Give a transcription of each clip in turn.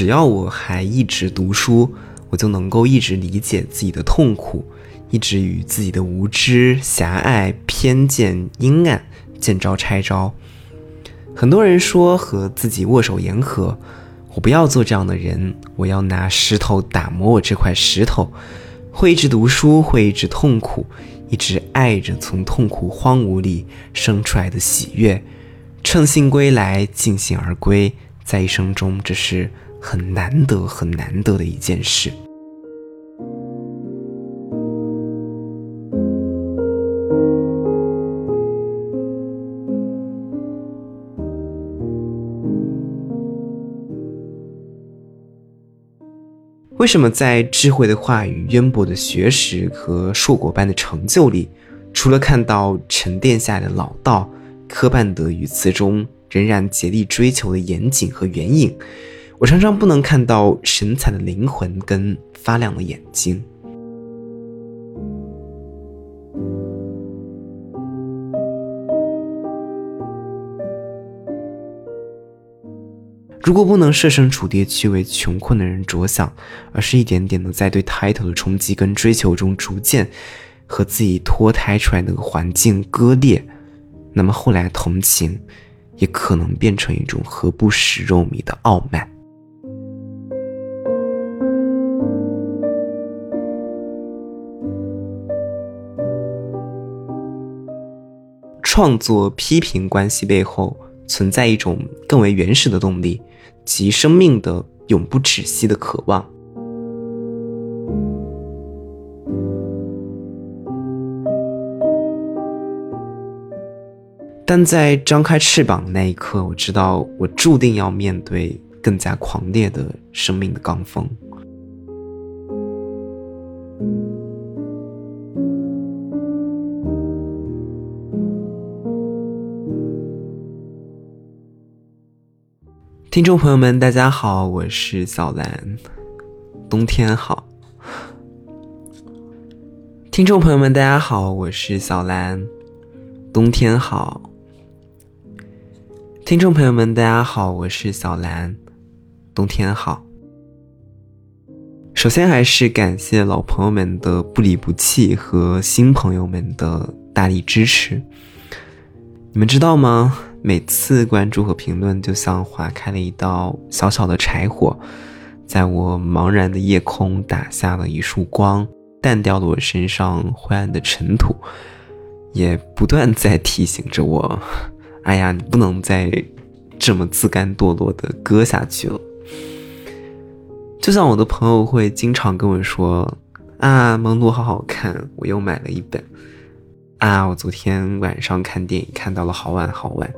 只要我还一直读书，我就能够一直理解自己的痛苦，一直与自己的无知、狭隘、偏见、阴暗见招拆招。很多人说和自己握手言和，我不要做这样的人，我要拿石头打磨我这块石头，会一直读书，会一直痛苦，一直爱着从痛苦荒芜里生出来的喜悦，乘兴归来，尽兴而归，在一生中，这是很难得、很难得的一件事。为什么在智慧的话语、渊博的学识和硕果般的成就里，除了看到沉淀下的老道、科办德语词中仍然竭力追求的严谨和援引，我常常不能看到神采的灵魂跟发亮的眼睛。如果不能设身处地去为穷困的人着想，而是一点点的在对 title 的冲击跟追求中逐渐和自己脱胎出来那个环境割裂，那么后来同情也可能变成一种何不食肉糜的傲慢。创作批评关系背后存在一种更为原始的动力。及生命的永不止息的渴望，但在张开翅膀的那一刻，我知道我注定要面对更加狂烈的生命的罡风。听众朋友们，大家好，我是小兰。冬天好。听众朋友们，大家好，我是小兰。冬天好。听众朋友们，大家好，我是小兰。冬天好。首先还是感谢老朋友们的不离不弃和新朋友们的大力支持。你们知道吗？每次关注和评论，就像划开了一道小小的柴火，在我茫然的夜空打下了一束光，淡掉了我身上灰暗的尘土，也不断在提醒着我：哎呀，你不能再这么自甘堕落的割下去了。就像我的朋友会经常跟我说：啊，《梦露》好好看，我又买了一本。啊，我昨天晚上看电影看到了好晚好晚。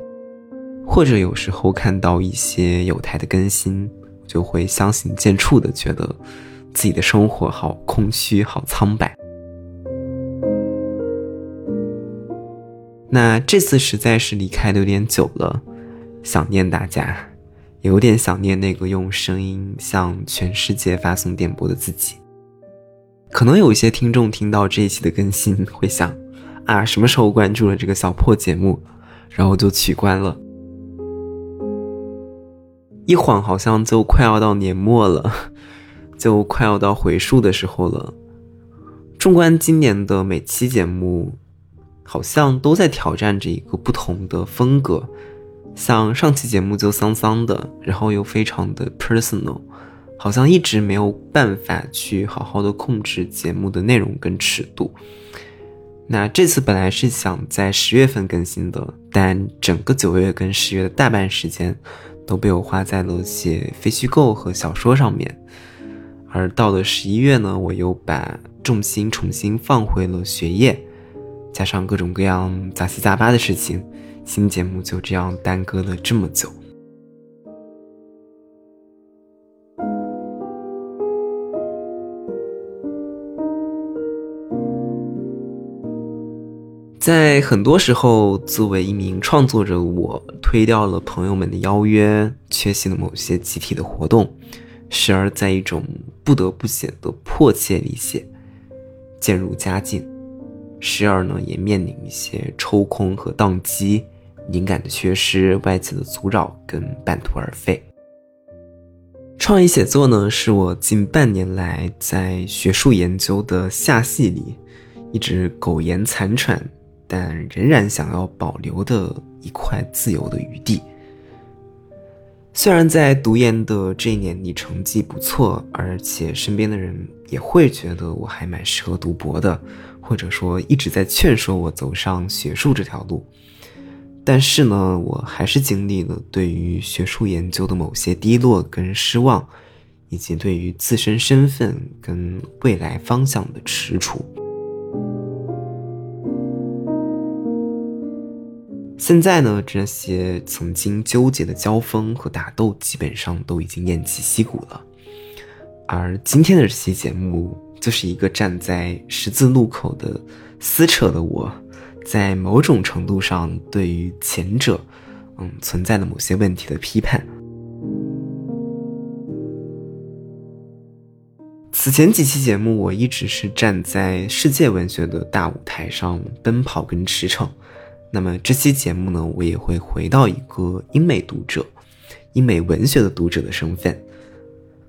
或者有时候看到一些有台的更新，就会相形见绌的觉得自己的生活好空虚、好苍白。那这次实在是离开的有点久了，想念大家，有点想念那个用声音向全世界发送电波的自己。可能有一些听众听到这一期的更新会想：啊，什么时候关注了这个小破节目，然后就取关了。一晃好像就快要到年末了，就快要到回数的时候了。纵观今年的每期节目，好像都在挑战着一个不同的风格。像上期节目就丧丧的，然后又非常的 personal，好像一直没有办法去好好的控制节目的内容跟尺度。那这次本来是想在十月份更新的，但整个九月跟十月的大半时间。都被我花在了写非虚构和小说上面，而到了十一月呢，我又把重心重新放回了学业，加上各种各样杂七杂八的事情，新节目就这样耽搁了这么久。在很多时候，作为一名创作者，我推掉了朋友们的邀约，缺席了某些集体的活动，时而在一种不得不写的迫切里写，渐入佳境；时而呢，也面临一些抽空和宕机，灵感的缺失、外界的阻扰跟半途而废。创意写作呢，是我近半年来在学术研究的下系里一直苟延残喘，但仍然想要保留的一块自由的余地。虽然在读研的这一年你成绩不错，而且身边的人也会觉得我还蛮适合读博的，或者说一直在劝说我走上学术这条路。但是呢，我还是经历了对于学术研究的某些低落跟失望，以及对于自身身份跟未来方向的踟蹰。现在呢，这些曾经纠结的交锋和打斗，基本上都已经偃旗息鼓了。而今天的这期节目，就是一个站在十字路口的撕扯的我。在某种程度上，对于前者，嗯，存在的某些问题的批判。此前几期节目，我一直是站在世界文学的大舞台上奔跑跟驰骋。那么这期节目呢，我也会回到一个英美读者、英美文学的读者的身份，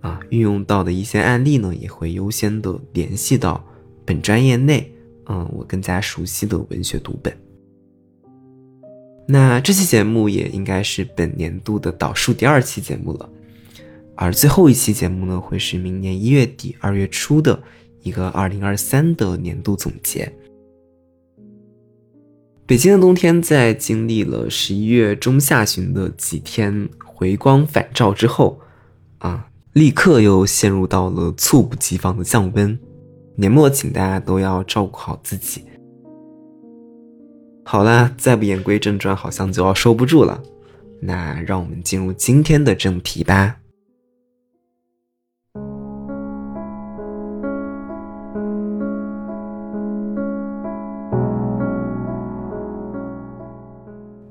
啊，运用到的一些案例呢，也会优先的联系到本专业内。嗯，我更加熟悉的文学读本。那这期节目也应该是本年度的导数第二期节目了，而最后一期节目呢，会是明年一月底二月初的一个二零二三的年度总结。北京的冬天在经历了十一月中下旬的几天回光返照之后，啊，立刻又陷入到了猝不及防的降温。年末，请大家都要照顾好自己。好啦，再不言归正传，好像就要收不住了。那让我们进入今天的正题吧。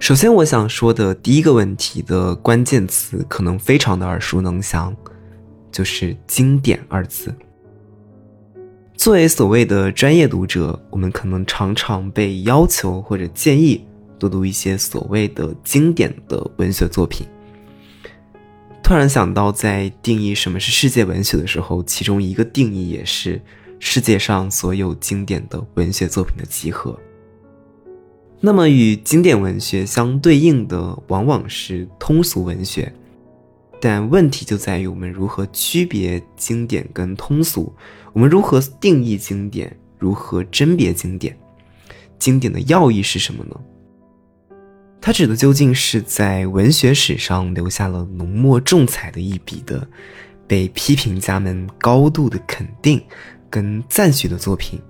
首先，我想说的第一个问题的关键词，可能非常的耳熟能详，就是“经典”二字。作为所谓的专业读者，我们可能常常被要求或者建议多读一些所谓的经典的文学作品。突然想到，在定义什么是世界文学的时候，其中一个定义也是世界上所有经典的文学作品的集合。那么，与经典文学相对应的，往往是通俗文学。但问题就在于我们如何区别经典跟通俗，我们如何定义经典，如何甄别经典？经典的要义是什么呢？它指的究竟是在文学史上留下了浓墨重彩的一笔的，被批评家们高度的肯定跟赞许的作品，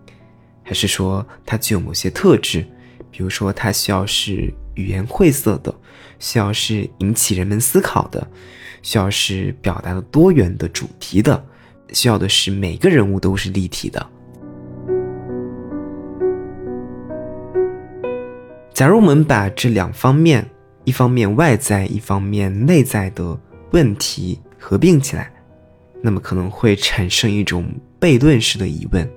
还是说它具有某些特质，比如说它需要是语言晦涩的，需要是引起人们思考的？需要是表达了多元的主题的，需要的是每个人物都是立体的。假如我们把这两方面，一方面外在，一方面内在的问题合并起来，那么可能会产生一种悖论式的疑问，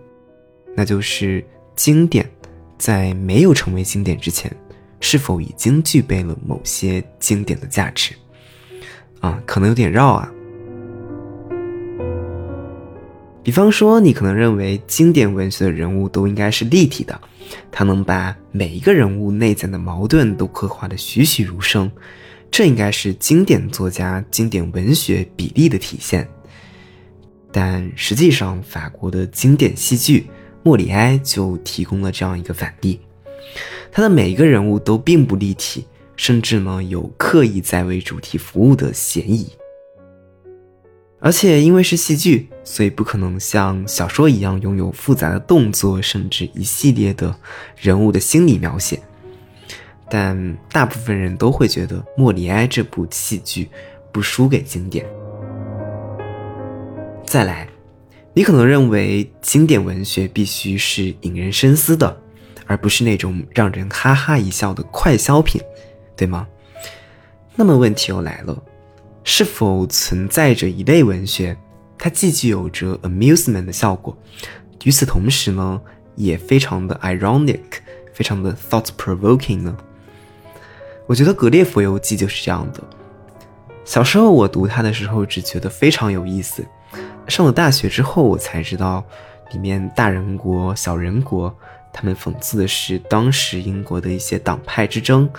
那就是经典在没有成为经典之前，是否已经具备了某些经典的价值？啊，可能有点绕啊。比方说，你可能认为经典文学的人物都应该是立体的，他能把每一个人物内在的矛盾都刻画的栩栩如生，这应该是经典作家、经典文学比例的体现。但实际上，法国的经典戏剧《莫里埃》就提供了这样一个反例，他的每一个人物都并不立体。甚至呢，有刻意在为主题服务的嫌疑。而且因为是戏剧，所以不可能像小说一样拥有复杂的动作，甚至一系列的人物的心理描写。但大部分人都会觉得《莫里埃》这部戏剧不输给经典。再来，你可能认为经典文学必须是引人深思的，而不是那种让人哈哈一笑的快消品。对吗？那么问题又来了，是否存在着一类文学，它既具有着 amusement 的效果，与此同时呢，也非常的 ironic，非常的 thought provoking 呢？我觉得《格列佛游记》就是这样的。小时候我读它的时候只觉得非常有意思，上了大学之后我才知道，里面大人国、小人国，他们讽刺的是当时英国的一些党派之争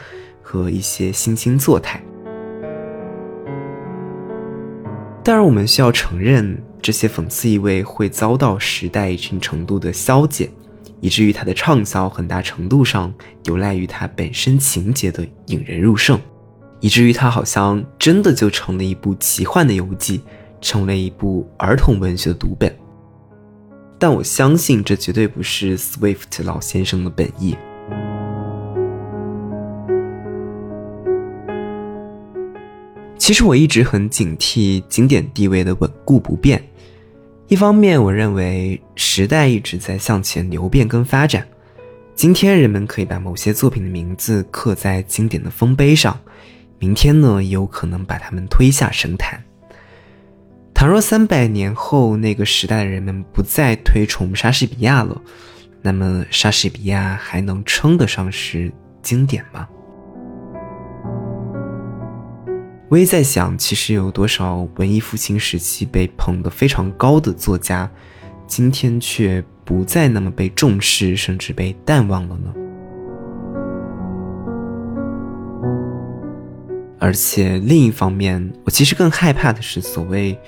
和一些惺惺作态。当然，我们需要承认，这些讽刺意味会遭到时代一定程度的消解，以至于它的畅销很大程度上有赖于它本身情节的引人入胜，以至于它好像真的就成了一部奇幻的游记，成了一部儿童文学的读本。但我相信，这绝对不是 Swift 老先生的本意。其实我一直很警惕经典地位的稳固不变。一方面，我认为时代一直在向前流变跟发展。今天人们可以把某些作品的名字刻在经典的丰碑上，明天呢，也有可能把它们推下神坛。倘若三百年后那个时代的人们不再推崇莎士比亚了，那么莎士比亚还能称得上是经典吗？我也在想，其实有多少文艺复兴时期被捧得非常高的作家，今天却不再那么被重视，甚至被淡忘了呢？而且另一方面，我其实更害怕的是所谓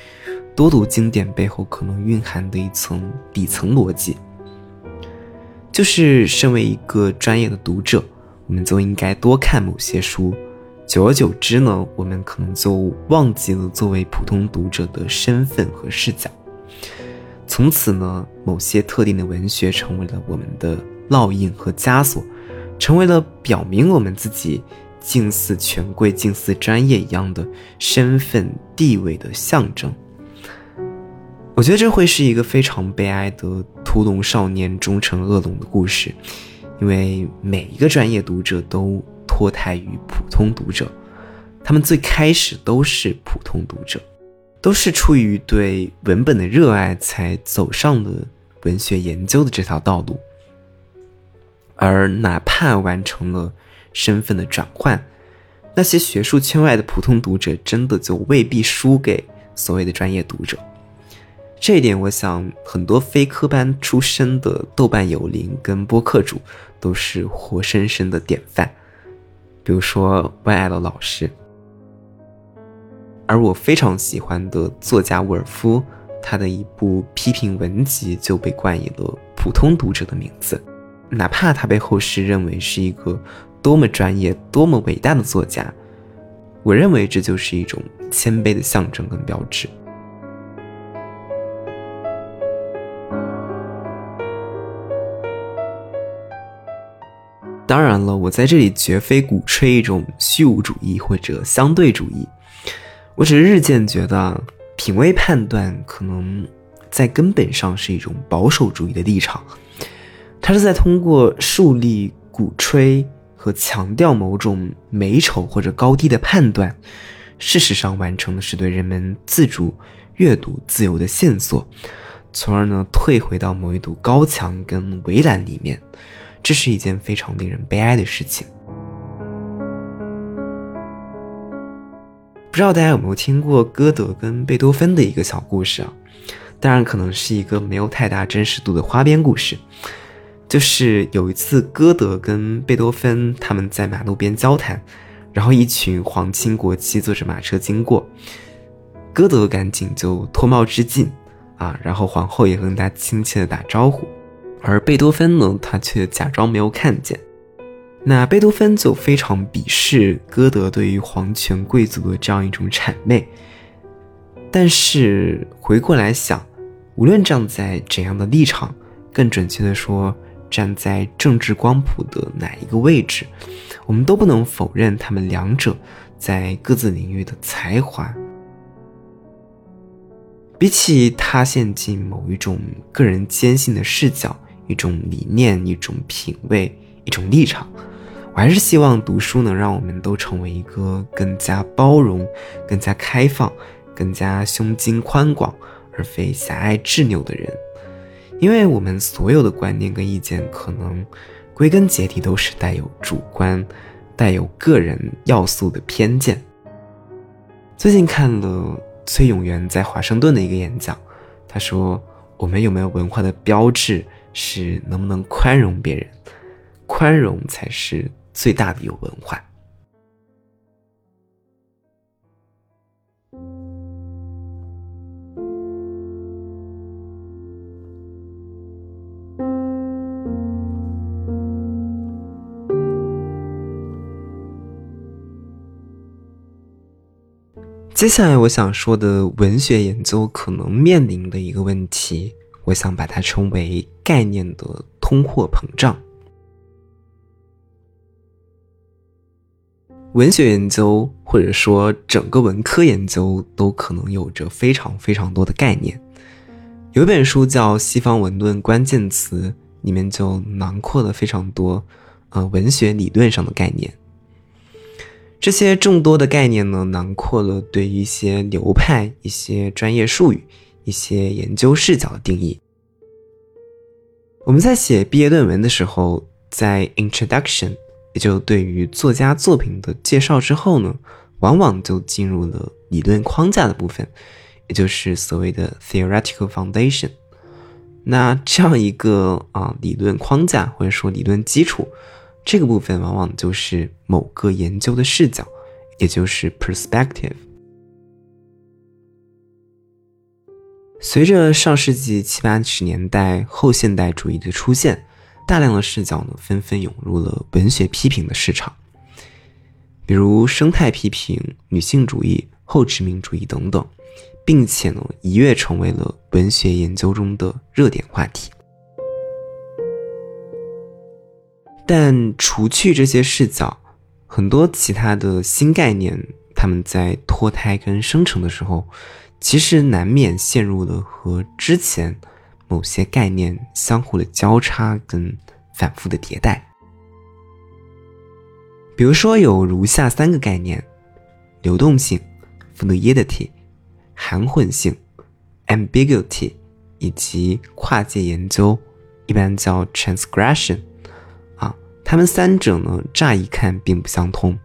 多读经典背后可能蕴含的一层底层逻辑，就是身为一个专业的读者，我们就应该多看某些书。久而久之呢，我们可能就忘记了作为普通读者的身份和视角。从此呢，某些特定的文学成为了我们的烙印和枷锁，成为了表明我们自己近似权贵、近似专业一样的身份地位的象征。我觉得这会是一个非常悲哀的屠龙少年终成恶龙的故事，因为每一个专业读者都。脱胎于普通读者，他们最开始都是普通读者，都是出于对文本的热爱才走上了文学研究的这条道路。而哪怕完成了身份的转换，那些学术圈外的普通读者真的就未必输给所谓的专业读者。这一点，我想很多非科班出身的豆瓣有灵跟播客主都是活生生的典范。比如说，Y L 老师，而我非常喜欢的作家沃尔夫，他的一部批评文集就被冠以了普通读者的名字，哪怕他被后世认为是一个多么专业、多么伟大的作家，我认为这就是一种谦卑的象征跟标志。当然了，我在这里绝非鼓吹一种虚无主义或者相对主义，我只是日渐觉得，品味判断可能在根本上是一种保守主义的立场，它是在通过树立、鼓吹和强调某种美丑或者高低的判断，事实上完成的是对人们自主阅读自由的线索，从而呢退回到某一堵高墙跟围栏里面。这是一件非常令人悲哀的事情。不知道大家有没有听过歌德跟贝多芬的一个小故事啊？当然，可能是一个没有太大真实度的花边故事。就是有一次，歌德跟贝多芬他们在马路边交谈，然后一群皇亲国戚坐着马车经过，歌德赶紧就脱帽致敬，啊，然后皇后也跟他亲切的打招呼。而贝多芬呢，他却假装没有看见。那贝多芬就非常鄙视歌德对于皇权贵族的这样一种谄媚。但是回过来想，无论站在怎样的立场，更准确的说，站在政治光谱的哪一个位置，我们都不能否认他们两者在各自领域的才华。比起他陷进某一种个人坚信的视角。一种理念，一种品味，一种立场，我还是希望读书能让我们都成为一个更加包容、更加开放、更加胸襟宽广，而非狭隘执拗的人。因为我们所有的观念跟意见，可能归根结底都是带有主观、带有个人要素的偏见。最近看了崔永元在华盛顿的一个演讲，他说：“我们有没有文化的标志是能不能宽容别人，宽容才是最大的有文化。”接下来我想说的文学研究可能面临的一个问题，我想把它称为概念的通货膨胀。文学研究或者说整个文科研究都可能有着非常非常多的概念。有一本书叫《西方文论关键词》，里面就囊括了非常多，呃，文学理论上的概念。这些众多的概念呢，囊括了对一些流派、一些专业术语、一些研究视角的定义。我们在写毕业论文的时候，在 introduction，也就对于作家作品的介绍之后呢，往往就进入了理论框架的部分，也就是所谓的 theoretical foundation。那这样一个啊理论框架或者说理论基础。这个部分往往就是某个研究的视角，也就是 perspective。随着上世纪七八十年代后现代主义的出现，大量的视角呢纷纷涌入了文学批评的市场，比如生态批评、女性主义、后殖民主义等等，并且呢一跃成为了文学研究中的热点话题。但除去这些视角，很多其他的新概念，他们在脱胎跟生成的时候，其实难免陷入了和之前某些概念相互的交叉跟反复的迭代。比如说有如下三个概念：流动性 （fluidity）、含混性 （ambiguity） 以及跨界研究，一般叫 transgression。啊他们三者呢，乍一看并不相通，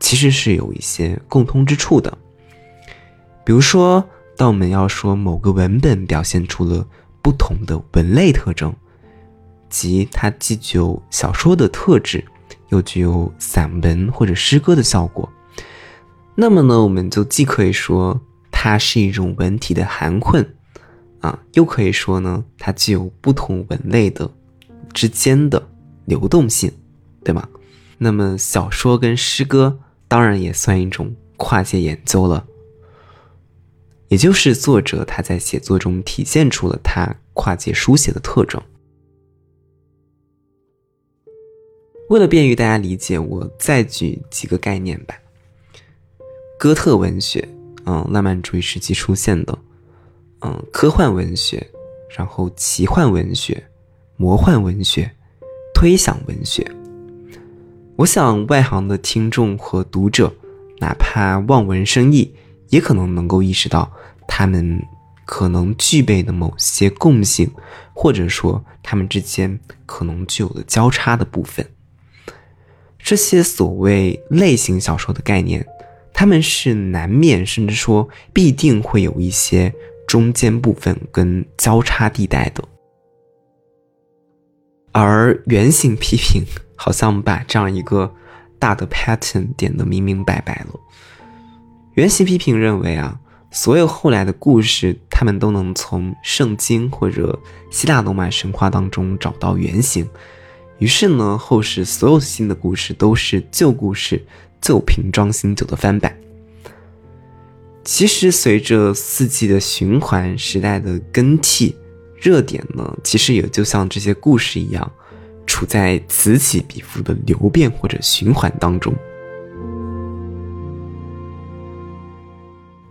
其实是有一些共通之处的。比如说，但我们要说某个文本表现出了不同的文类特征，即它既具有小说的特质，又具有散文或者诗歌的效果，那么呢，我们就既可以说它是一种文体的含混，啊，又可以说呢，它具有不同文类的之间的流动性。对吗？那么小说跟诗歌当然也算一种跨界研究了，也就是作者他在写作中体现出了他跨界书写的特征。为了便于大家理解，我再举几个概念吧。哥特文学，嗯，浪漫主义时期出现的，嗯，科幻文学，然后奇幻文学、魔幻文学、推想文学。我想，外行的听众和读者，哪怕望文生义，也可能能够意识到他们可能具备的某些共性，或者说他们之间可能具有的交叉的部分。这些所谓类型小说的概念，他们是难免甚至说必定会有一些中间部分跟交叉地带的，而原型批评。好像把这样一个大的 pattern 点得明明白白了。原型批评认为啊，所有后来的故事，他们都能从圣经或者希腊罗马神话当中找到原型。于是呢，后世所有新的故事都是旧故事旧瓶装新酒的翻版。其实，随着四季的循环、时代的更替，热点呢，其实也就像这些故事一样。处在此起彼伏的流变或者循环当中，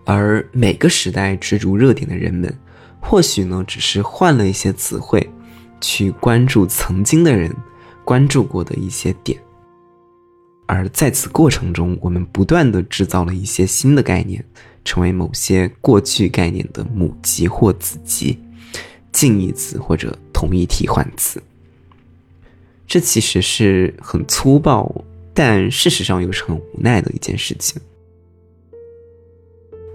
而每个时代追逐热点的人们，或许呢只是换了一些词汇，去关注曾经的人关注过的一些点，而在此过程中，我们不断的制造了一些新的概念，成为某些过去概念的母级或子级，近义词或者同义替换词。这其实是很粗暴，但事实上又是很无奈的一件事情。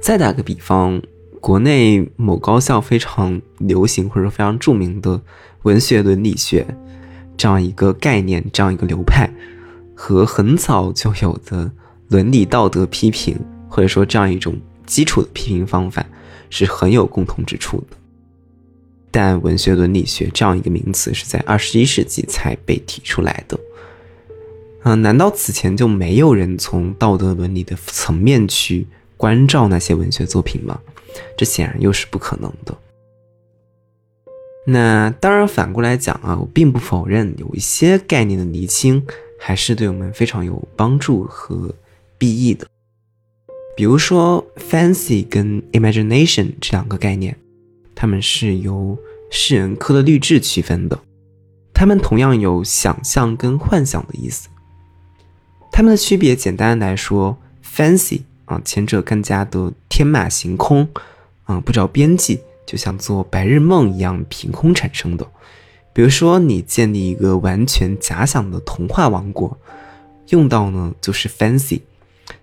再打个比方，国内某高校非常流行或者非常著名的文学伦理学这样一个概念，这样一个流派，和很早就有的伦理道德批评，或者说这样一种基础的批评方法，是很有共同之处的。但文学伦理学这样一个名词是在二十一世纪才被提出来的。嗯，难道此前就没有人从道德伦理的层面去关照那些文学作品吗？这显然又是不可能的。那当然，反过来讲啊，我并不否认有一些概念的厘清还是对我们非常有帮助和裨益的。比如说，fancy 跟 imagination 这两个概念，它们是由诗人科勒律治区分的，它们同样有想象跟幻想的意思。它们的区别，简单来说，fancy 啊，前者更加的天马行空，啊，不着边际，就像做白日梦一样凭空产生的。比如说，你建立一个完全假想的童话王国，用到呢就是 fancy。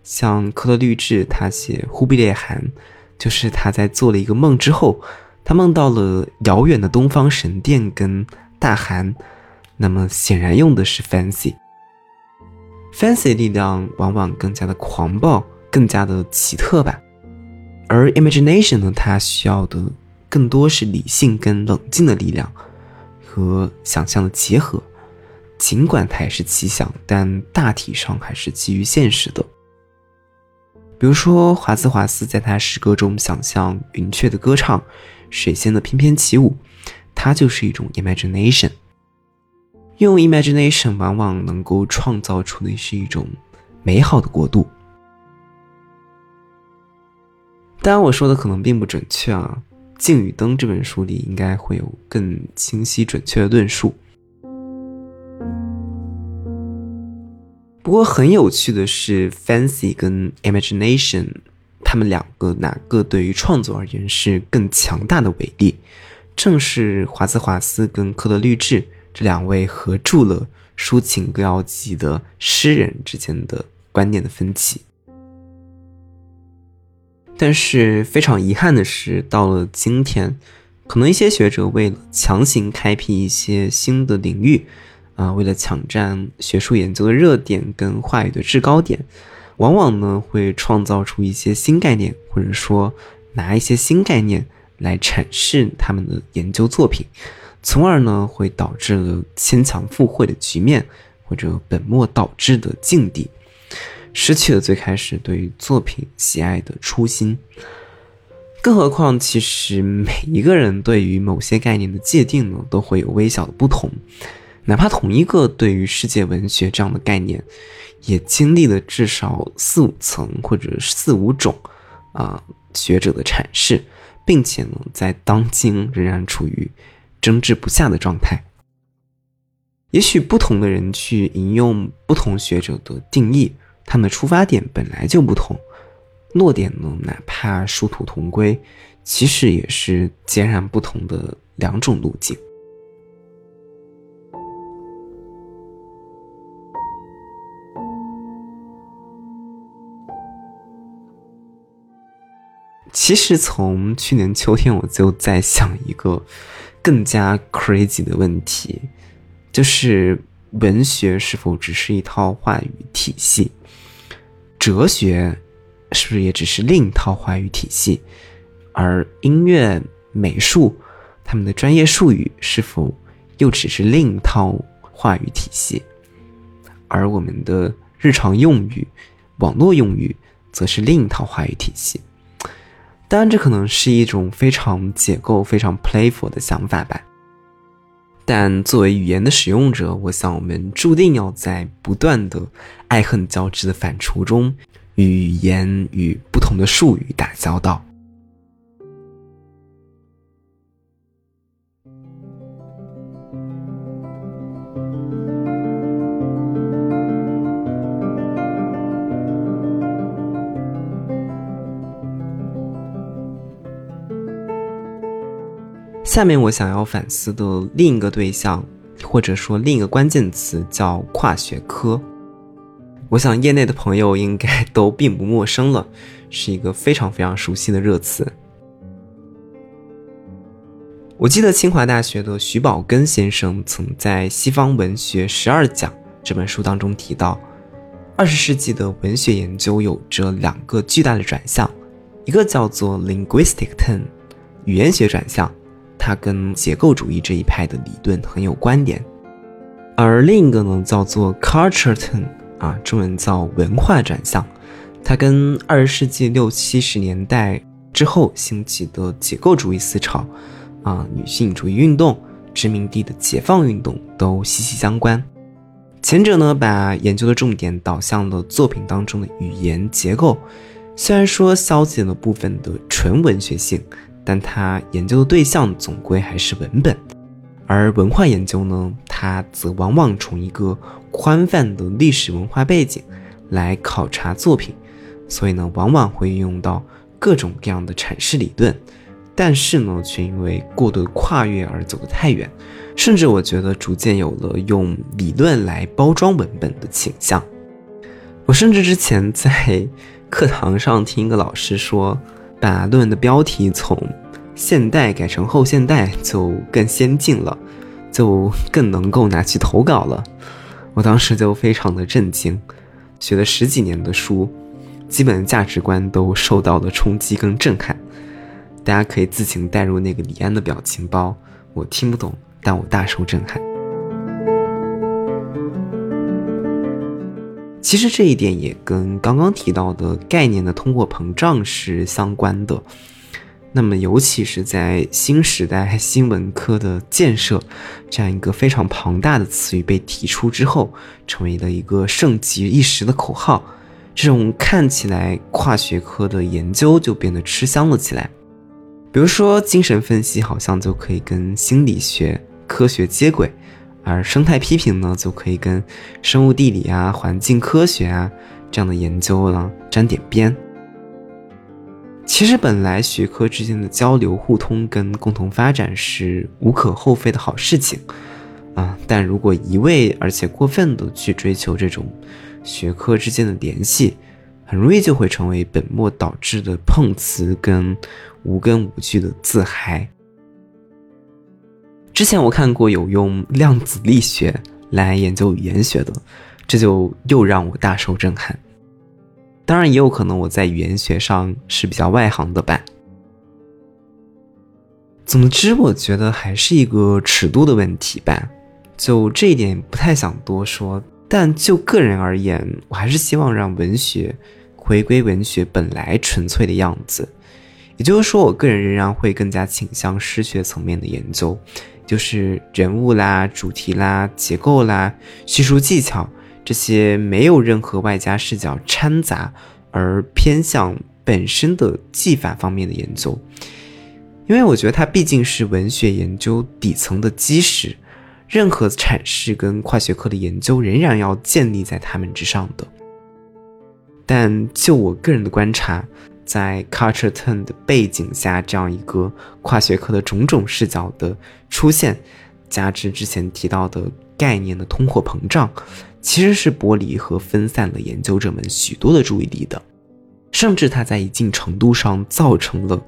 像科勒律治他写《忽必烈汗》，就是他在做了一个梦之后，他梦到了遥远的东方神殿跟大汗，那么显然用的是 fancy。fancy 力量往往更加的狂暴，更加的奇特吧，而 imagination 呢，它需要的更多是理性跟冷静的力量和想象的结合。尽管它也是奇想，但大体上还是基于现实的。比如说华兹华斯在他诗歌中想象云雀的歌唱，水仙的翩翩起舞，它就是一种 imagination。用 imagination 往往能够创造出的是一种美好的国度。当然，我说的可能并不准确啊，《镜与灯》这本书里应该会有更清晰准确的论述。不过很有趣的是，fancy 跟 imagination，他们两个哪个对于创作而言是更强大的伟力？正是华兹华斯跟科勒律治。这两位合著了《抒情歌谣集》的诗人之间的观念的分歧，但是非常遗憾的是，到了今天，可能一些学者为了强行开辟一些新的领域，啊，为了抢占学术研究的热点跟话语的制高点，往往呢会创造出一些新概念，或者说拿一些新概念来阐释他们的研究作品。从而呢，会导致了牵强附会的局面，或者本末倒置的境地，失去了最开始对于作品喜爱的初心。更何况，其实每一个人对于某些概念的界定呢，都会有微小的不同。哪怕同一个对于世界文学这样的概念，也经历了至少四五层或者四五种啊学者的阐释，并且呢，在当今仍然处于。争执不下的状态。也许不同的人去引用不同学者的定义，他们的出发点本来就不同，落点呢，哪怕殊途同归，其实也是截然不同的两种路径。其实从去年秋天我就在想一个。更加 crazy 的问题，就是文学是否只是一套话语体系？哲学是不是也只是另一套话语体系？而音乐、美术，他们的专业术语是否又只是另一套话语体系？而我们的日常用语、网络用语，则是另一套话语体系？当然，这可能是一种非常解构、非常 playful 的想法吧。但作为语言的使用者，我想我们注定要在不断的爱恨交织的反刍中，与语言与不同的术语打交道。下面我想要反思的另一个对象，或者说另一个关键词叫跨学科。我想业内的朋友应该都并不陌生了。是一个非常非常熟悉的热词。我记得清华大学的徐宝根先生曾在《西方文学十二讲》这本书当中提到，二十世纪的文学研究有着两个巨大的转向，一个叫做 linguistic turn，语言学转向，它跟结构主义这一派的理论很有关联；而另一个呢叫做 culture turn，啊，中文叫文化转向，它跟二十世纪六七十年代之后兴起的结构主义思潮。啊，女性主义运动、殖民地的解放运动都息息相关。前者呢，把研究的重点导向了作品当中的语言结构，虽然说消减了部分的纯文学性，但它研究的对象总归还是文本。而文化研究呢，它则往往从一个宽泛的历史文化背景来考察作品，所以呢，往往会运用到各种各样的阐释理论。但是呢，却因为过度跨越而走得太远，甚至我觉得逐渐有了用理论来包装文本的倾向。我甚至之前在 课堂上听一个老师说，把论文的标题从现代改成后现代就更先进了，就更能够拿去投稿了。我当时就非常的震惊，学了十几年的书，基本价值观都受到了冲击跟震撼。大家可以自行带入那个李安的表情包，我听不懂，但我大受震撼。其实这一点也跟刚刚提到的概念的通货膨胀是相关的。那么，尤其是在新时代新闻科的建设这样一个非常庞大的词语被提出之后，成为了一个盛极一时的口号，这种看起来跨学科的研究就变得吃香了起来。比如说，精神分析好像就可以跟心理学科学接轨，而生态批评呢，就可以跟生物地理啊、环境科学啊这样的研究呢沾点边。其实，本来学科之间的交流互通跟共同发展是无可厚非的好事情啊，但如果一味而且过分的去追求这种学科之间的联系，很容易就会成为本末倒置的碰瓷跟。无根无据的自嗨。之前我看过有用量子力学来研究语言学的，这就又让我大受震撼。当然，也有可能我在语言学上是比较外行的吧。总之，我觉得还是一个尺度的问题吧。就这一点不太想多说，但就个人而言，我还是希望让文学回归文学本来纯粹的样子。也就是说，我个人仍然会更加倾向诗学层面的研究，就是人物啦、主题啦、结构啦、叙述技巧这些没有任何外加视角掺杂，而偏向本身的技法方面的研究。因为我觉得它毕竟是文学研究底层的基石，任何阐释跟跨学科的研究仍然要建立在他们之上的。但就我个人的观察。在 culture turn 的背景下，这样一个跨学科的种种视角的出现，加之之前提到的概念的通货膨胀，其实是剥离和分散了研究者们许多的注意力的，甚至它在一定程度上造成了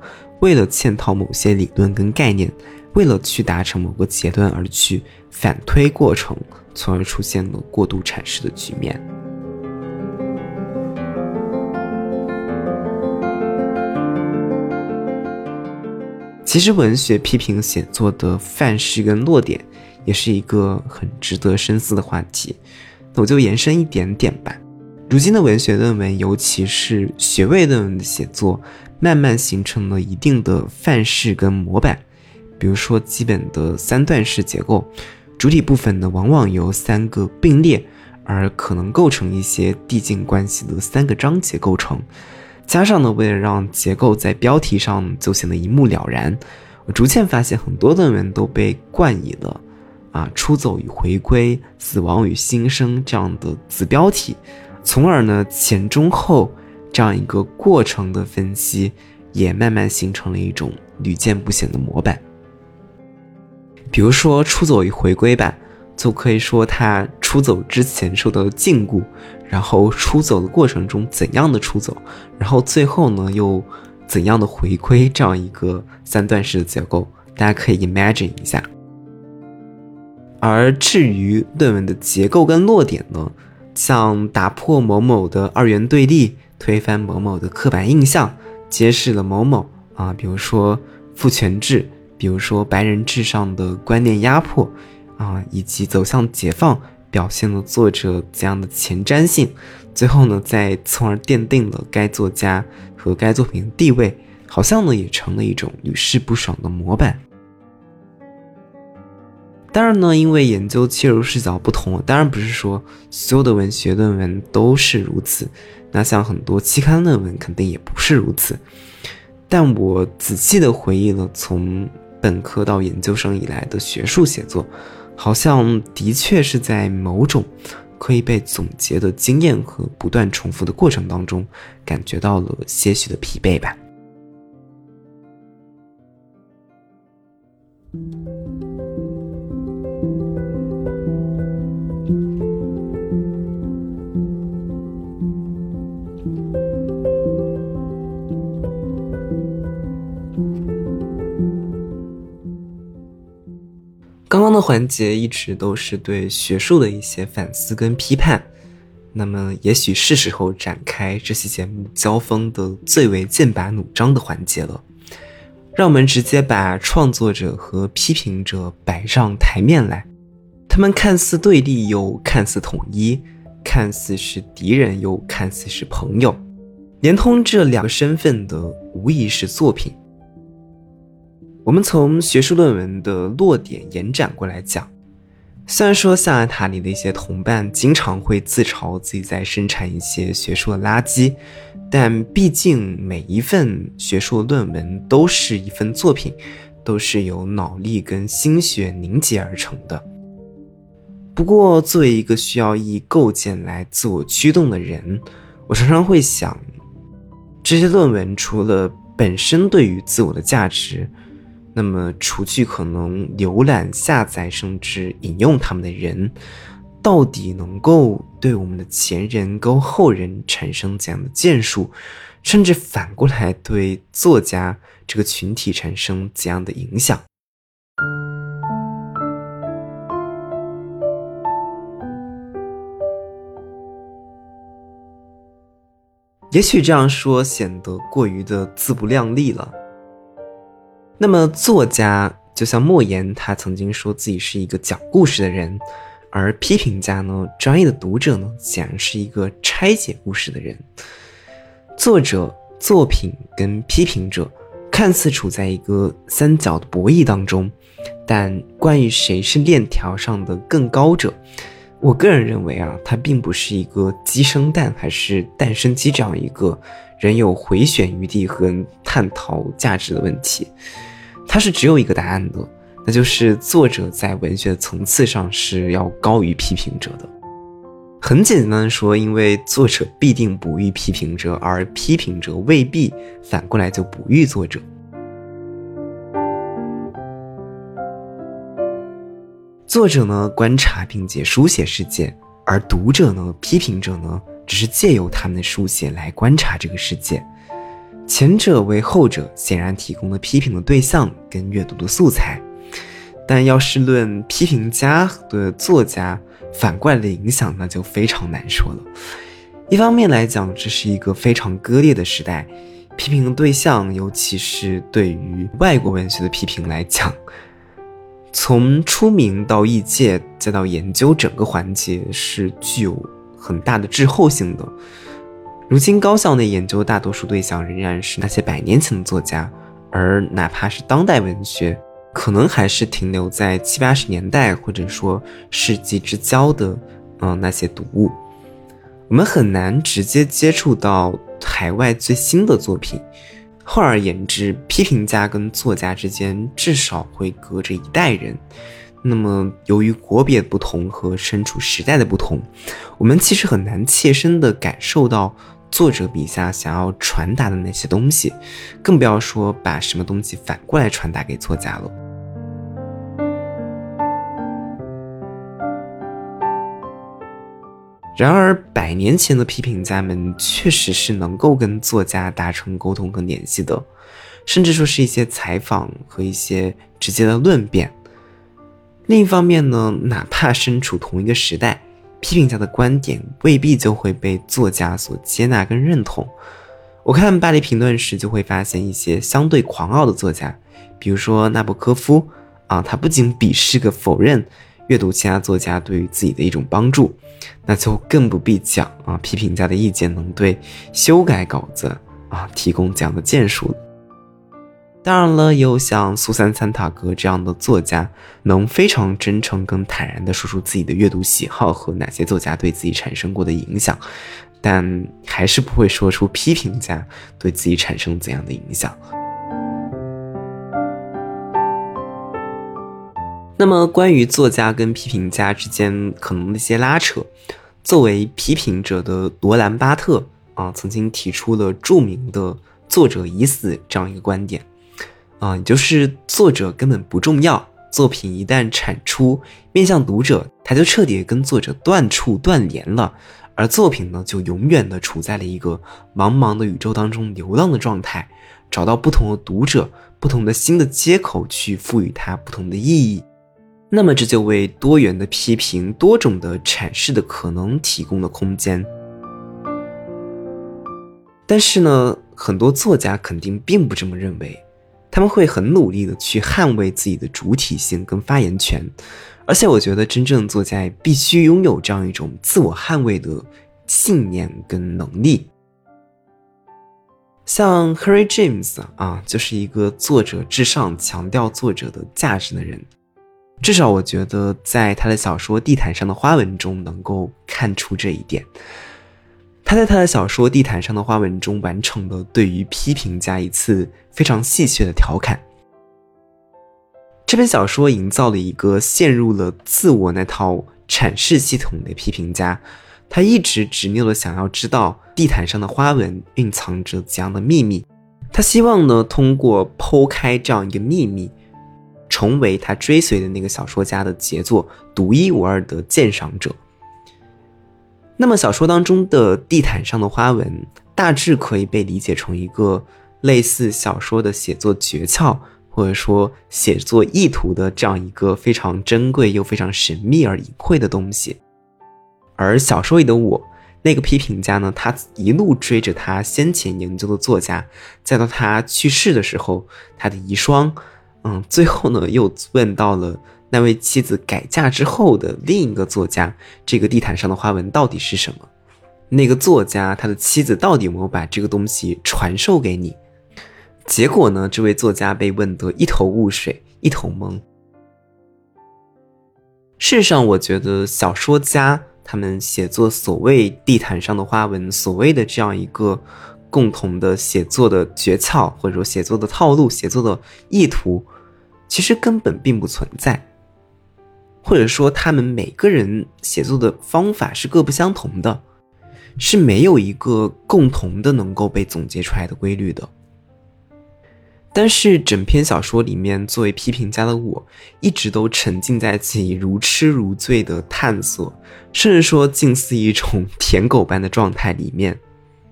为了嵌套某些理论跟概念，为了去达成某个结论而去反推过程，从而出现了过度阐释的局面。其实，文学批评写作的范式跟落点，也是一个很值得深思的话题。那我就延伸一点点吧。如今的文学论文，尤其是学位论文的写作，慢慢形成了一定的范式跟模板。比如说，基本的三段式结构，主体部分呢，往往由三个并列而可能构成一些递进关系的三个章节构成。加上呢，为了让结构在标题上就显得一目了然，我逐渐发现很多论文都被冠以了“啊出走与回归、死亡与新生”这样的子标题，从而呢前中后这样一个过程的分析也慢慢形成了一种屡见不鲜的模板。比如说“出走与回归”吧，就可以说他出走之前受到了禁锢，然后出走的过程中怎样的出走，然后最后呢又怎样的回归，这样一个三段式的结构，大家可以 imagine 一下。而至于论文的结构跟落点呢，像打破某某的二元对立，推翻某某的刻板印象，揭示了某某啊，比如说父权制，比如说白人至上的观念压迫，啊，以及走向解放，表现了作者怎样的前瞻性，最后呢，再从而奠定了该作家和该作品的地位，好像呢也成了一种屡试不爽的模板。当然呢，因为研究切入视角不同，当然不是说所有的文学论文都是如此。那像很多期刊论文肯定也不是如此。但我仔细的回忆了从本科到研究生以来的学术写作，好像的确是在某种可以被总结的经验和不断重复的过程当中，感觉到了些许的疲惫吧。刚刚的环节一直都是对学术的一些反思跟批判，那么也许是时候展开这期节目交锋的最为剑拔弩张的环节了。让我们直接把创作者和批评者摆上台面来，他们看似对立又看似统一，看似是敌人又看似是朋友，连通这两个身份的无疑是作品。我们从学术论文的落点延展过来讲，虽然说象牙塔里的一些同伴经常会自嘲自己在生产一些学术的垃圾，但毕竟每一份学术论文都是一份作品，都是由脑力跟心血凝结而成的。不过，作为一个需要以构建来自我驱动的人，我常常会想，这些论文除了本身对于自我的价值。那么，除去可能浏览、下载，甚至引用他们的人，到底能够对我们的前人跟后人产生怎样的建树，甚至反过来对作家这个群体产生怎样的影响？也许这样说显得过于的自不量力了。那么，作家就像莫言，他曾经说自己是一个讲故事的人；而批评家呢，专业的读者呢，显然是一个拆解故事的人。作者、作品跟批评者看似处在一个三角的博弈当中，但关于谁是链条上的更高者，我个人认为啊，它并不是一个鸡生蛋还是蛋生鸡这样一个仍有回旋余地和探讨价值的问题。它是只有一个答案的，那就是作者在文学的层次上是要高于批评者的。很简单的说，因为作者必定不遇批评者，而批评者未必反过来就不遇作者。作者呢观察并且书写世界，而读者呢批评者呢只是借由他们的书写来观察这个世界。前者为后者显然提供了批评的对象跟阅读的素材，但要是论批评家的作家反过来的影响，那就非常难说了。一方面来讲，这是一个非常割裂的时代，批评的对象，尤其是对于外国文学的批评来讲，从出名到译介再到研究整个环节，是具有很大的滞后性的。如今高校内研究大多数对象仍然是那些百年前的作家，而哪怕是当代文学，可能还是停留在七八十年代或者说世纪之交的，嗯，那些读物。我们很难直接接触到海外最新的作品。换而言之，批评家跟作家之间至少会隔着一代人。那么，由于国别不同和身处时代的不同，我们其实很难切身的感受到。作者笔下想要传达的那些东西，更不要说把什么东西反过来传达给作家了。然而，百年前的批评家们确实是能够跟作家达成沟通和联系的，甚至说是一些采访和一些直接的论辩。另一方面呢，哪怕身处同一个时代，批评家的观点未必就会被作家所接纳跟认同。我看巴黎评论时，就会发现一些相对狂傲的作家，比如说纳博科夫啊，他不仅鄙视个否认阅读其他作家对于自己的一种帮助，那就更不必讲啊，批评家的意见能对修改稿子啊提供这样的建树。当然了，也有像苏珊·桑塔格这样的作家，能非常真诚跟坦然地说出自己的阅读喜好和哪些作家对自己产生过的影响。但还是不会说出批评家对自己产生怎样的影响。那么，关于作家跟批评家之间可能的一些拉扯，作为批评者的罗兰·巴特啊，曾经提出了著名的“作者已死”这样一个观点啊，也就是作者根本不重要，作品一旦产出面向读者，他就彻底跟作者断处断联了。而作品呢，就永远的处在了一个茫茫的宇宙当中流浪的状态，找到不同的读者、不同的新的接口去赋予它不同的意义。那么这就为多元的批评、多种的阐释的可能提供了空间。但是呢，很多作家肯定并不这么认为，他们会很努力的去捍卫自己的主体性跟发言权。而且我觉得，真正的作家必须拥有这样一种自我捍卫的信念跟能力。像 Harry James 啊，就是一个作者至上、强调作者的价值的人。至少我觉得，在他的小说《地毯上的花纹》中能够看出这一点。他在他的小说《地毯上的花纹》中完成了对于批评家一次非常戏谑的调侃。这本小说营造了一个陷入了自我那套阐释系统的批评家，他一直执拗的想要知道地毯上的花纹蕴藏着怎样的秘密，他希望呢通过剖开这样一个秘密，成为他追随的那个小说家的杰作，独一无二的鉴赏者。那么小说当中的地毯上的花纹，大致可以被理解成一个类似小说的写作诀窍。或者说写作意图的这样一个非常珍贵又非常神秘而隐晦的东西，而小说里的我那个批评家呢，他一路追着他先前研究的作家，再到他去世的时候，他的遗孀，嗯，最后呢又问到了那位妻子改嫁之后的另一个作家，这个地毯上的花纹到底是什么？那个作家他的妻子到底有没有把这个东西传授给你？结果呢？这位作家被问得一头雾水，一头懵。事实上，我觉得小说家他们写作所谓地毯上的花纹，所谓的这样一个共同的写作的诀窍，或者说写作的套路、写作的意图，其实根本并不存在，或者说他们每个人写作的方法是各不相同的，是没有一个共同的能够被总结出来的规律的。但是整篇小说里面，作为批评家的我，一直都沉浸在自己如痴如醉的探索，甚至说近似一种 舔狗般的状态里面。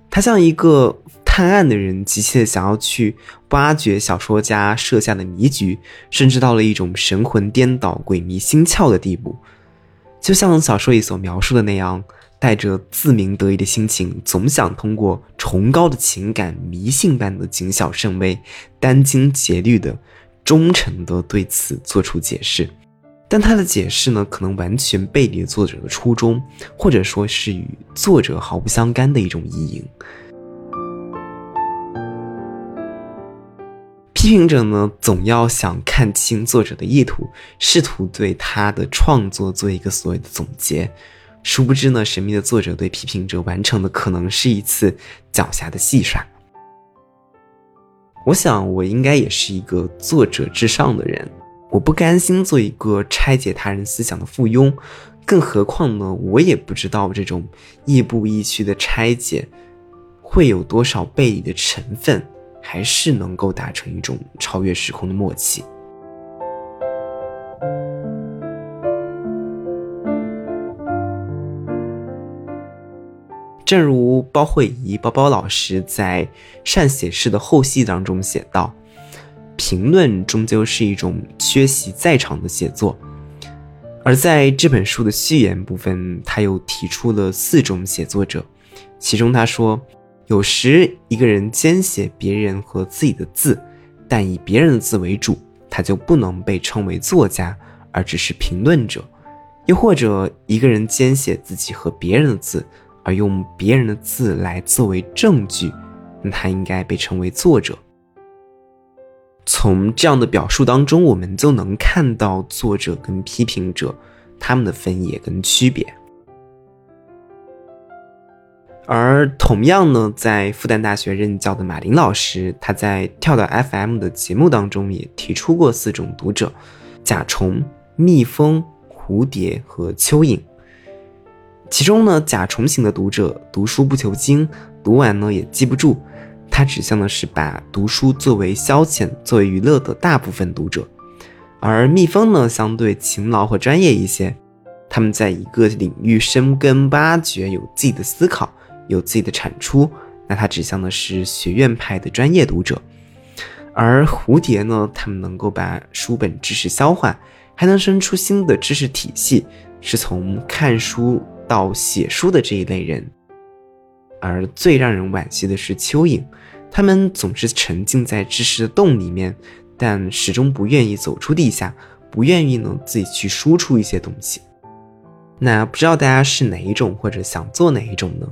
它像一个探案的人，急切的想要去挖掘小说家设下的谜局，甚至到了一种神魂颠倒、鬼迷心窍的地步。就像小说里所描述的那样。带着自鸣得意的心情，总想通过崇高的情感、迷信般的谨小慎微、殚精竭虑的、忠诚的对此做出解释，但他的解释呢，可能完全背离了作者的初衷，或者说是与作者毫不相干的一种意淫。批评者呢，总要想看清作者的意图，试图对他的创作做一个所谓的总结。殊不知呢，神秘的作者对批评者完成的可能是一次狡黠的戏耍。我想，我应该也是一个作者至上的人，我不甘心做一个拆解他人思想的附庸，更何况呢，我也不知道这种亦步亦趋的拆解会有多少背离的成分，还是能够达成一种超越时空的默契。正如包慧怡包包老师在《善写诗》的后戏当中写道：“评论终究是一种缺席在场的写作。”而在这本书的序言部分，他又提出了四种写作者，其中他说：“有时一个人兼写别人和自己的字，但以别人的字为主，他就不能被称为作家，而只是评论者；又或者一个人兼写自己和别人的字。”而用别人的字来作为证据，那他应该被称为作者。从这样的表述当中，我们就能看到作者跟批评者他们的分野跟区别。而同样呢，在复旦大学任教的马林老师，他在跳岛 FM 的节目当中也提出过四种读者：甲虫、蜜蜂、蝴蝶和蚯蚓。其中呢，甲虫型的读者读书不求精，读完呢也记不住。他指向的是把读书作为消遣、作为娱乐的大部分读者。而蜜蜂呢，相对勤劳和专业一些，他们在一个领域深耕挖掘，有自己的思考，有自己的产出。那它指向的是学院派的专业读者。而蝴蝶呢，他们能够把书本知识消化，还能生出新的知识体系，是从看书。到写书的这一类人，而最让人惋惜的是蚯蚓，他们总是沉浸在知识的洞里面，但始终不愿意走出地下，不愿意呢自己去输出一些东西。那不知道大家是哪一种，或者想做哪一种呢？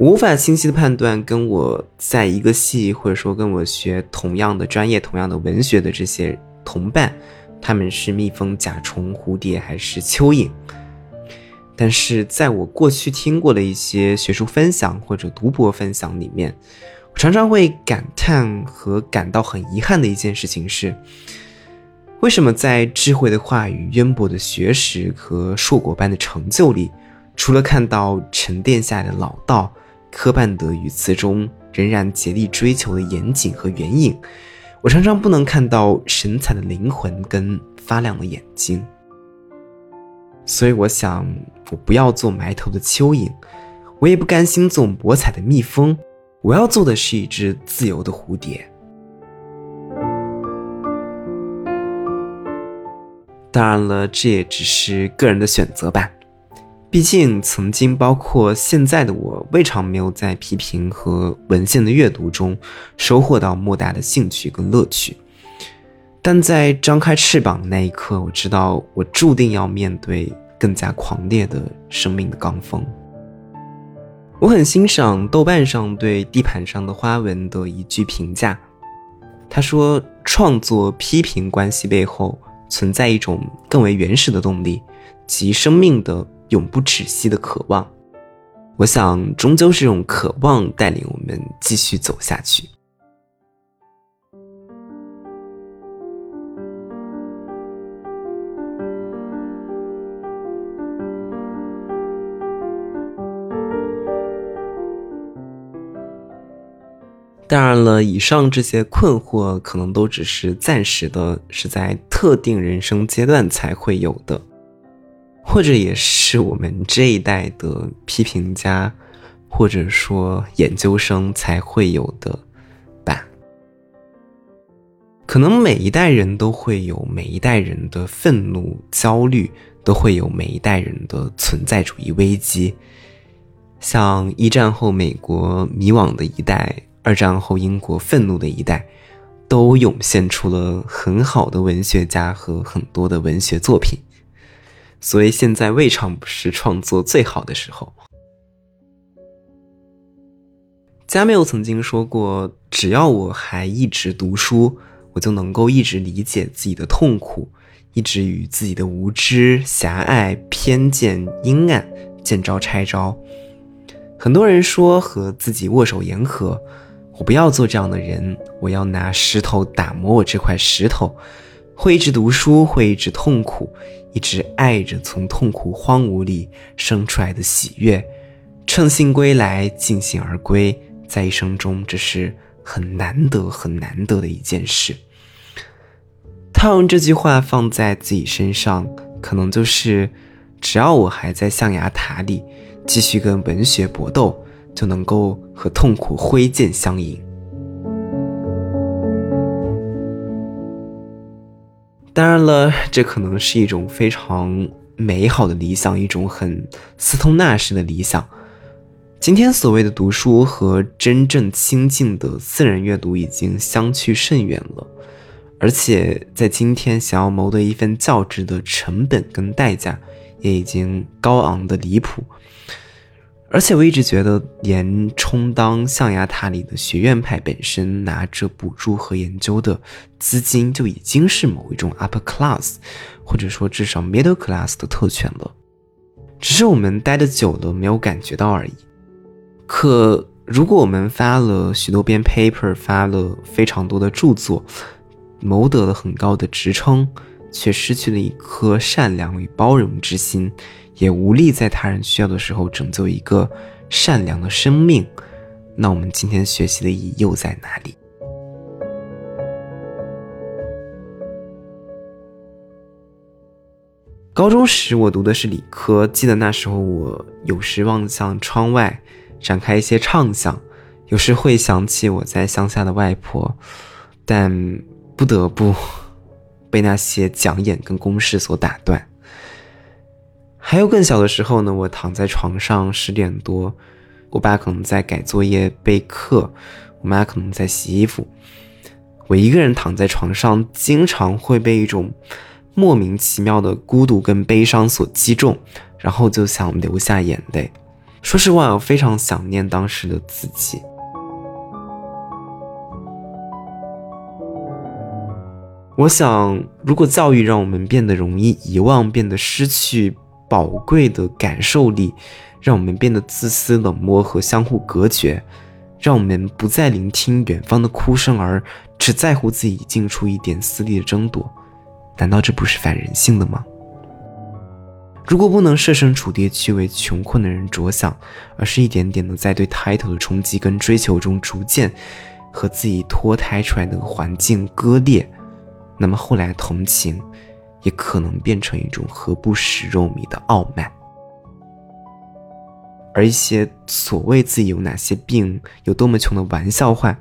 无法清晰的判断，跟我在一个系，或者说跟我学同样的专业、同样的文学的这些同伴。他们是蜜蜂、甲虫、蝴蝶还是蚯蚓？但是在我过去听过的一些学术分享或者读博分享里面，我常常会感叹和感到很遗憾的一件事情是：为什么在智慧的话语、渊博的学识和硕果般的成就里，除了看到沉淀下的老道、科办的语词中仍然竭力追求的严谨和援引？我常常不能看到神采的灵魂跟发亮的眼睛，所以我想，我不要做埋头的蚯蚓，我也不甘心做博采的蜜蜂，我要做的是一只自由的蝴蝶。当然了，这也只是个人的选择吧。毕竟，曾经包括现在的我，未尝没有在批评和文献的阅读中收获到莫大的兴趣跟乐趣。但在张开翅膀的那一刻，我知道我注定要面对更加狂烈的生命的罡风。我很欣赏豆瓣上对地盘上的花纹的一句评价，他说：“创作批评关系背后存在一种更为原始的动力，即生命的。”永不止息的渴望，我想，终究是这种渴望带领我们继续走下去。当然了，以上这些困惑可能都只是暂时的，是在特定人生阶段才会有的。或者也是我们这一代的批评家，或者说研究生才会有的吧。可能每一代人都会有每一代人的愤怒、焦虑，都会有每一代人的存在主义危机。像一战后美国迷惘的一代，二战后英国愤怒的一代，都涌现出了很好的文学家和很多的文学作品。所以现在未尝不是创作最好的时候。加缪曾经说过：“只要我还一直读书，我就能够一直理解自己的痛苦，一直与自己的无知、狭隘、偏见、阴暗见招拆招。”很多人说和自己握手言和，我不要做这样的人，我要拿石头打磨我这块石头。会一直读书，会一直痛苦，一直爱着从痛苦荒芜里生出来的喜悦，乘兴归来，尽兴而归，在一生中，这是很难得、很难得的一件事。套用这句话放在自己身上，可能就是只要我还在象牙塔里继续跟文学搏斗，就能够和痛苦挥剑相迎。当然了，这可能是一种非常美好的理想，一种很斯通纳式的理想。今天所谓的读书和真正亲近的私人阅读已经相去甚远了，而且在今天想要谋得一份教职的成本跟代价也已经高昂的离谱。而且我一直觉得，连充当象牙塔里的学院派本身拿着补助和研究的资金就已经是某一种 upper class，或者说至少 middle class 的特权了，只是我们待的久了没有感觉到而已。可如果我们发了许多篇 paper，发了非常多的著作，谋得了很高的职称，却失去了一颗善良与包容之心，也无力在他人需要的时候拯救一个善良的生命，那我们今天学习的意义又在哪里？高中时我读的是理科，记得那时候我有时望向窗外。展开一些畅想，有时会想起我在乡下的外婆，但不得不 被那些讲演跟公式所打断。还有更小的时候呢，我躺在床上十点多，我爸可能在改作业备课，我妈可能在洗衣服，我一个人躺在床上，经常会被一种莫名其妙的孤独跟悲伤所击中，然后就想流下眼泪。说实话，我非常想念当时的自己。我想，如果教育让我们变得容易遗忘，变得失去宝贵的感受力，让我们变得自私冷漠和相互隔绝，让我们不再聆听远方的哭声，而只在乎自己进出一点私利的争夺，难道这不是反人性的吗？如果不能设身处地去为穷困的人着想，而是一点点的在对 title 的冲击跟追求中逐渐和自己脱胎出来的环境割裂，那么后来同情也可能变成一种何不食肉糜的傲慢。而一些所谓自己有哪些病、有多么穷的玩笑话，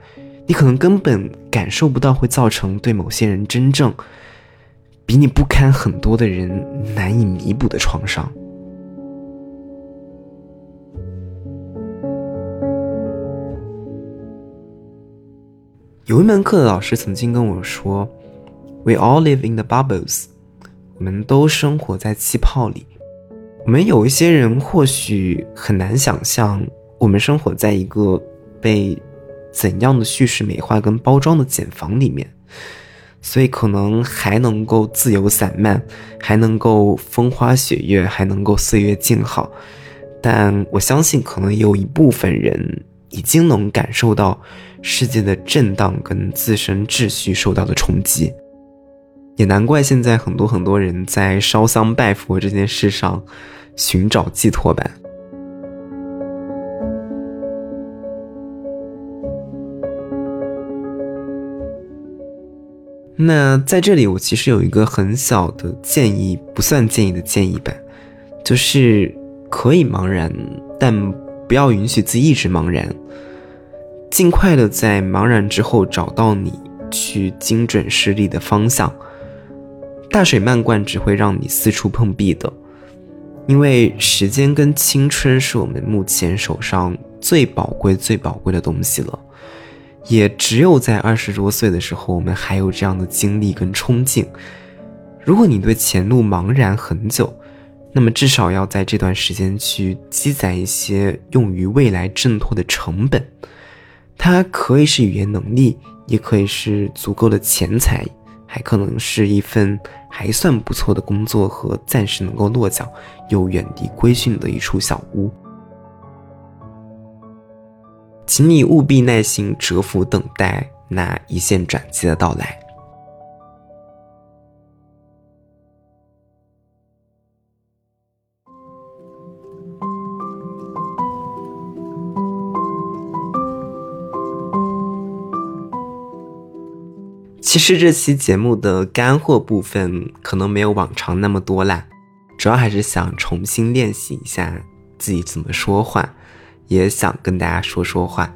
你可能根本感受不到会造成对某些人真正。比你不堪很多的人难以弥补的创伤。有一门课的老师曾经跟我说：“We all live in the bubbles。”我们都生活在气泡里。我们有一些人或许很难想象，我们生活在一个被怎样的叙事美化跟包装的茧房里面。所以可能还能够自由散漫，还能够风花雪月，还能够岁月静好，但我相信可能有一部分人已经能感受到世界的震荡跟自身秩序受到的冲击，也难怪现在很多很多人在烧香拜佛这件事上寻找寄托吧。那在这里，我其实有一个很小的建议，不算建议的建议吧，就是可以茫然，但不要允许自己一直茫然，尽快的在茫然之后找到你去精准施力的方向。大水漫灌只会让你四处碰壁的，因为时间跟青春是我们目前手上最宝贵、最宝贵的东西了。也只有在二十多岁的时候，我们还有这样的精力跟冲劲。如果你对前路茫然很久，那么至少要在这段时间去积攒一些用于未来挣脱的成本。它可以是语言能力，也可以是足够的钱财，还可能是一份还算不错的工作和暂时能够落脚又远离规训的一处小屋。请你务必耐心蛰伏等待那一线转机的到来。其实这期节目的干货部分可能没有往常那么多啦，主要还是想重新练习一下自己怎么说话，也想跟大家说说话。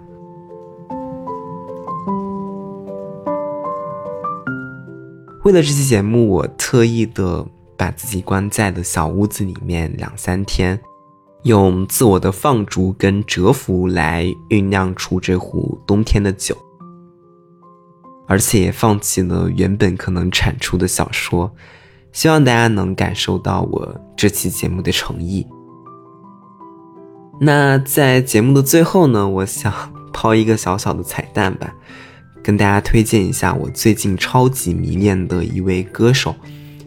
为了这期节目，我特意的把自己关在了小屋子里面两三天。用自我的放逐跟蛰伏来酝酿出这壶冬天的酒，而且也放弃了原本可能产出的小说，希望大家能感受到我这期节目的诚意。那在节目的最后呢，我想抛一个小小的彩蛋吧，跟大家推荐一下我最近超级迷恋的一位歌手，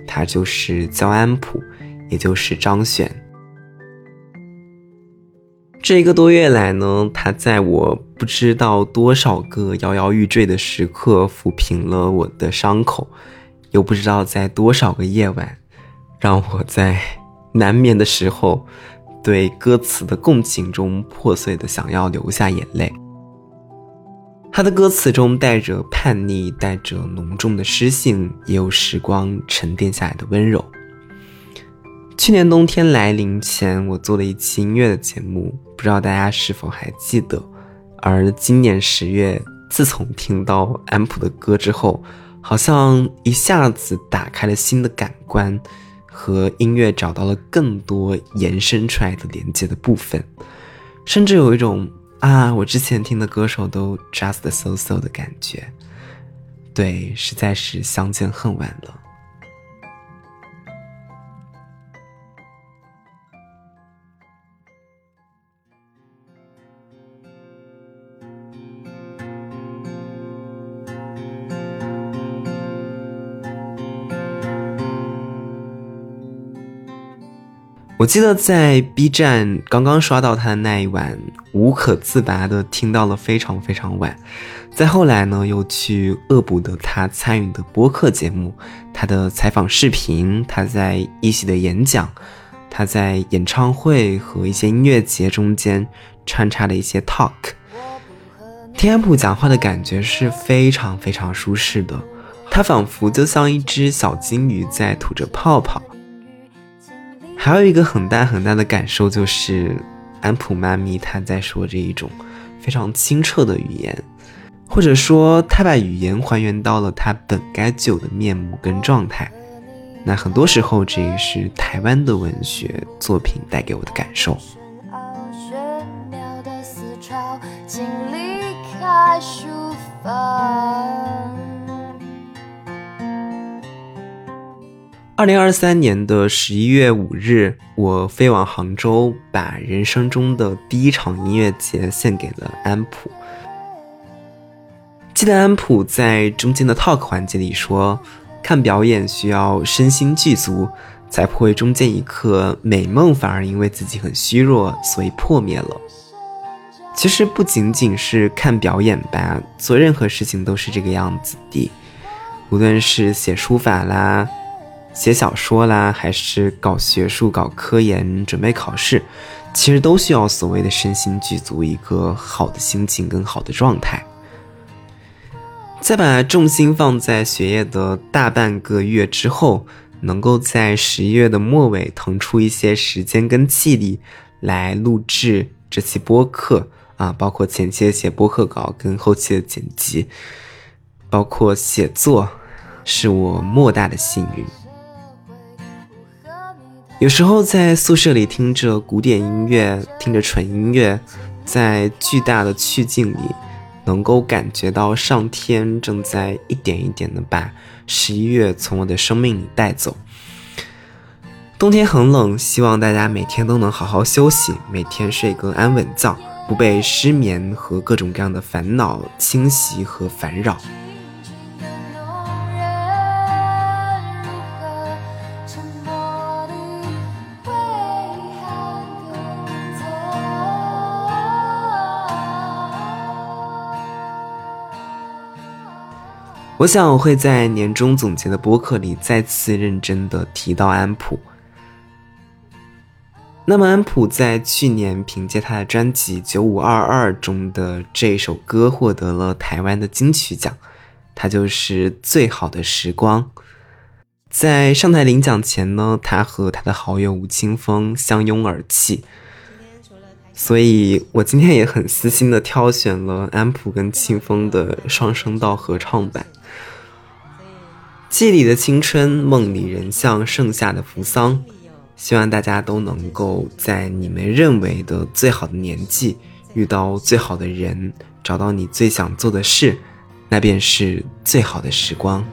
他就是焦安普，也就是张悬。这一个多月来呢，他在我不知道多少个摇摇欲坠的时刻抚平了我的伤口，又不知道在多少个夜晚，让我在难眠的时候，对歌词的共情中破碎的想要流下眼泪。他的歌词中带着叛逆，带着浓重的诗性，也有时光沉淀下来的温柔。去年冬天来临前，我做了一期音乐的节目，不知道大家是否还记得。而今年十月，自从听到安普的歌之后，好像一下子打开了新的感官，和音乐找到了更多延伸出来的连接的部分，甚至有一种啊，我之前听的歌手都 just so so 的感觉。对，实在是相见恨晚了。我记得在 B 站刚刚刷到他的那一晚，无可自拔的听到了非常非常晚。再后来呢，又去恶补的他参与的播客节目、他的采访视频、他在一席的演讲、他在演唱会和一些音乐节中间穿插的一些 talk。听安普讲话的感觉是非常非常舒适的，他仿佛就像一只小金鱼在吐着泡泡。还有一个很大很大的感受就是，安普妈咪她在说这一种非常清澈的语言，或者说她把语言还原到了它本该具有的面目跟状态。那很多时候，这也是台湾的文学作品带给我的感受。二零二三年的十一月五日，我飞往杭州，把人生中的第一场音乐节献给了安普。记得安普在中间的 talk 环节里说：“看表演需要身心俱足，才不会中间一刻美梦反而因为自己很虚弱，所以破灭了。”其实不仅仅是看表演吧，做任何事情都是这个样子的，无论是写书法啦。写小说啦，还是搞学术、搞科研、准备考试，其实都需要所谓的身心俱足，一个好的心情跟好的状态。再把重心放在学业的大半个月之后，能够在十一月的末尾腾出一些时间跟气力来录制这期播客啊，包括前期的写播客稿跟后期的剪辑，包括写作，是我莫大的幸运。有时候在宿舍里听着古典音乐，听着纯音乐，在巨大的曲径里，能够感觉到上天正在一点一点的把十一月从我的生命里带走。冬天很冷，希望大家每天都能好好休息，每天睡个安稳觉，不被失眠和各种各样的烦恼侵袭和烦扰。我想我会在年终总结的播客里再次认真的提到安普。那么安普在去年凭借他的专辑《九五二二》中的这首歌获得了台湾的金曲奖，它就是《最好的时光》。在上台领奖前呢，他和他的好友吴青峰相拥而泣。所以我今天也很私心的挑选了安普跟清风的双声道合唱版。记里的青春，梦里人像盛夏的扶桑。希望大家都能够在你们认为的最好的年纪，遇到最好的人，找到你最想做的事，那便是最好的时光。